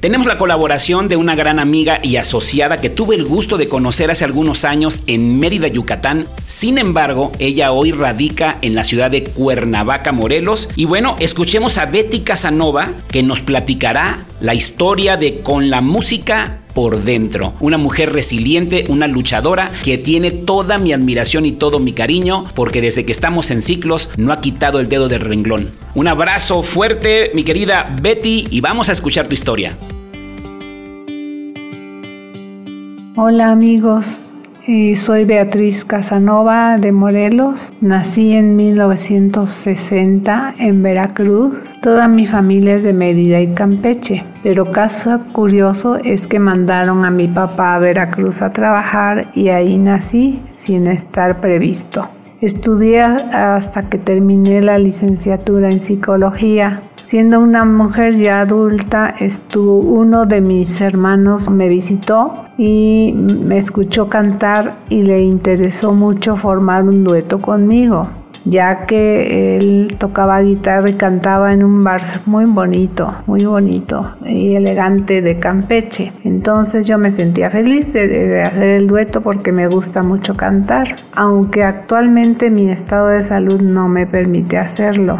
tenemos la colaboración de una gran amiga y asociada que tuve el gusto de conocer hace algunos años en Mérida, Yucatán. Sin embargo, ella hoy radica en la ciudad de Cuernavaca, Morelos. Y bueno, escuchemos a Betty Casanova que nos platicará la historia de Con la música por dentro. Una mujer resiliente, una luchadora que tiene toda mi admiración y todo mi cariño porque desde que estamos en ciclos no ha quitado el dedo del renglón. Un abrazo fuerte, mi querida Betty, y vamos a escuchar tu historia. Hola amigos, soy Beatriz Casanova de Morelos. Nací en 1960 en Veracruz. Toda mi familia es de Mérida y Campeche. Pero caso curioso es que mandaron a mi papá a Veracruz a trabajar y ahí nací sin estar previsto. Estudié hasta que terminé la licenciatura en psicología Siendo una mujer ya adulta, estuvo uno de mis hermanos me visitó y me escuchó cantar y le interesó mucho formar un dueto conmigo, ya que él tocaba guitarra y cantaba en un bar muy bonito, muy bonito y elegante de Campeche. Entonces yo me sentía feliz de, de hacer el dueto porque me gusta mucho cantar, aunque actualmente mi estado de salud no me permite hacerlo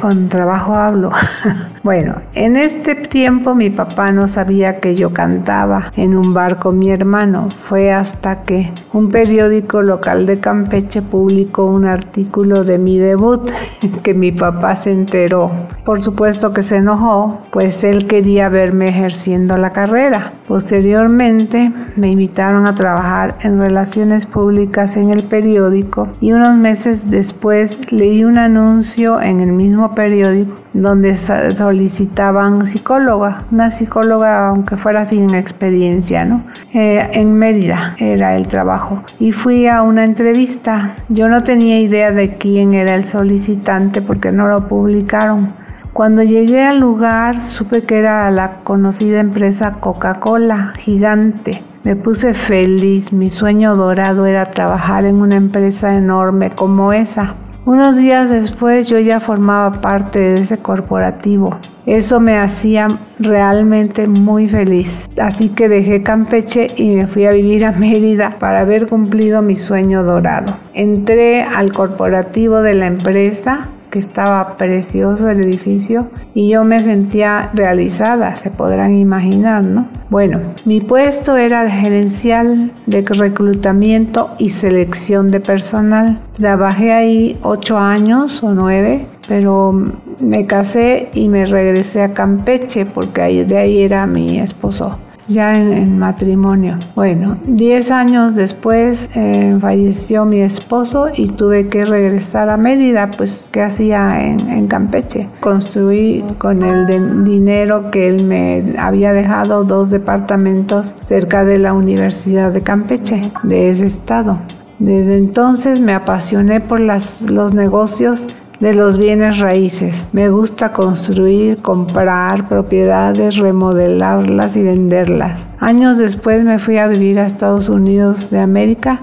con trabajo hablo. bueno, en este tiempo mi papá no sabía que yo cantaba en un bar con mi hermano. Fue hasta que un periódico local de Campeche publicó un artículo de mi debut que mi papá se enteró. Por supuesto que se enojó, pues él quería verme ejerciendo la carrera. Posteriormente me invitaron a trabajar en relaciones públicas en el periódico y unos meses después leí un anuncio en el mismo periódico donde solicitaban psicóloga, una psicóloga aunque fuera sin experiencia, ¿no? Eh, en Mérida era el trabajo. Y fui a una entrevista. Yo no tenía idea de quién era el solicitante porque no lo publicaron. Cuando llegué al lugar supe que era la conocida empresa Coca-Cola, gigante. Me puse feliz, mi sueño dorado era trabajar en una empresa enorme como esa. Unos días después yo ya formaba parte de ese corporativo. Eso me hacía realmente muy feliz. Así que dejé Campeche y me fui a vivir a Mérida para haber cumplido mi sueño dorado. Entré al corporativo de la empresa que estaba precioso el edificio y yo me sentía realizada, se podrán imaginar, ¿no? Bueno, mi puesto era gerencial de reclutamiento y selección de personal. Trabajé ahí ocho años o nueve, pero me casé y me regresé a Campeche porque de ahí era mi esposo ya en, matrimonio. Bueno, 10 años después eh, falleció mi esposo y tuve que regresar a Mérida, pues ¿qué hacía en, Campeche? Construí con el dinero que él me había dejado dos departamentos cerca de la Universidad de Campeche, de ese estado. Desde entonces me apasioné por los negocios de los bienes raíces. Me gusta construir, comprar propiedades, remodelarlas y venderlas. Años después me fui a vivir a Estados Unidos de América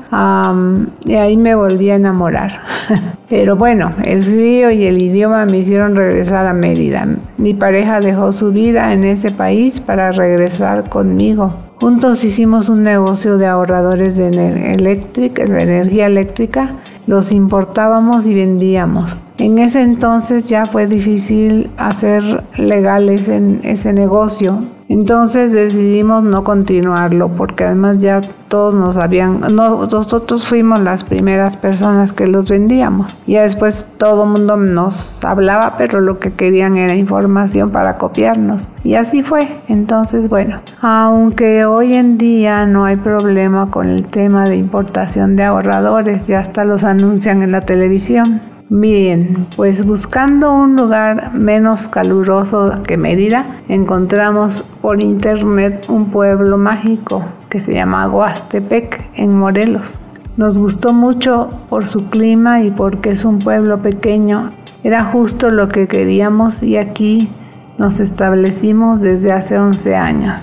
y ahí me volví a enamorar. Pero bueno, el frío y el idioma me hicieron regresar a Mérida. Mi pareja dejó su vida en ese país para regresar conmigo. Juntos hicimos un negocio de ahorradores de, energía eléctrica, los importábamos y vendíamos. En ese entonces ya fue difícil hacer legales en ese negocio entonces decidimos no continuarlo porque además ya todos nos habían, nosotros fuimos las primeras personas que los vendíamos. Ya después todo el mundo nos hablaba, pero lo que querían era información para copiarnos. Y así fue. Entonces, bueno, aunque hoy en día no hay problema con el tema de importación de ahorradores, ya hasta los anuncian en la televisión. Bien, pues buscando un lugar menos caluroso que Mérida, encontramos por internet un pueblo mágico que se llama Huastepec en Morelos. Nos gustó mucho por su clima y porque es un pueblo pequeño. Era justo lo que queríamos y aquí nos establecimos desde hace 11 años.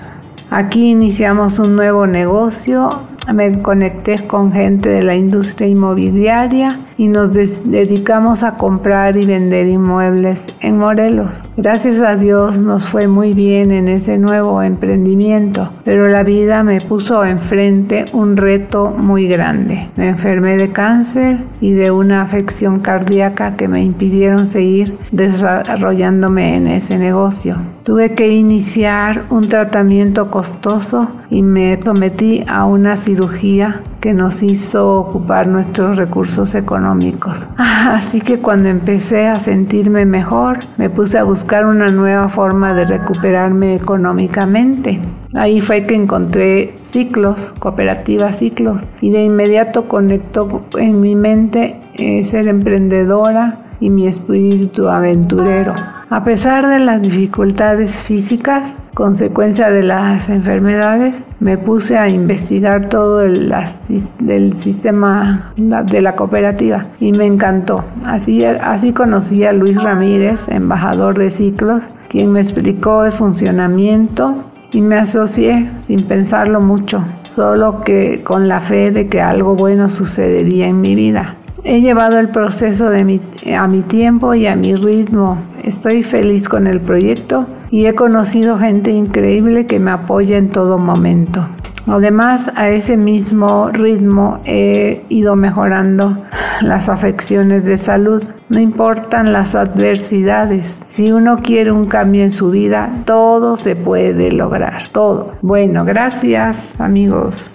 Aquí iniciamos un nuevo negocio me conecté con gente de la industria inmobiliaria y nos dedicamos a comprar y vender inmuebles en Morelos. Gracias a Dios nos fue muy bien en ese nuevo emprendimiento, pero la vida me puso enfrente un reto muy grande. Me enfermé de cáncer y de una afección cardíaca que me impidieron seguir desarrollándome en ese negocio. Tuve que iniciar un tratamiento costoso y me sometí a una cirugía que nos hizo ocupar nuestros recursos económicos. Así que cuando empecé a sentirme mejor, me puse a buscar una nueva forma de recuperarme económicamente. Ahí fue que encontré ciclos, cooperativas ciclos, y de inmediato conectó en mi mente eh, ser emprendedora y mi espíritu aventurero. A pesar de las dificultades físicas, consecuencia de las enfermedades, me puse a investigar todo el sistema de la cooperativa y me encantó. Así, así conocí a Luis Ramírez, embajador de ciclos, quien me explicó el funcionamiento y me asocié sin pensarlo mucho, solo que con la fe de que algo bueno sucedería en mi vida. He llevado el proceso a mi tiempo y a mi ritmo. Estoy feliz con el proyecto y he conocido gente increíble que me apoya en todo momento. Además, a ese mismo ritmo he ido mejorando las afecciones de salud. No importan las adversidades. Si uno quiere un cambio en su vida, todo se puede lograr. Todo. Bueno, gracias amigos.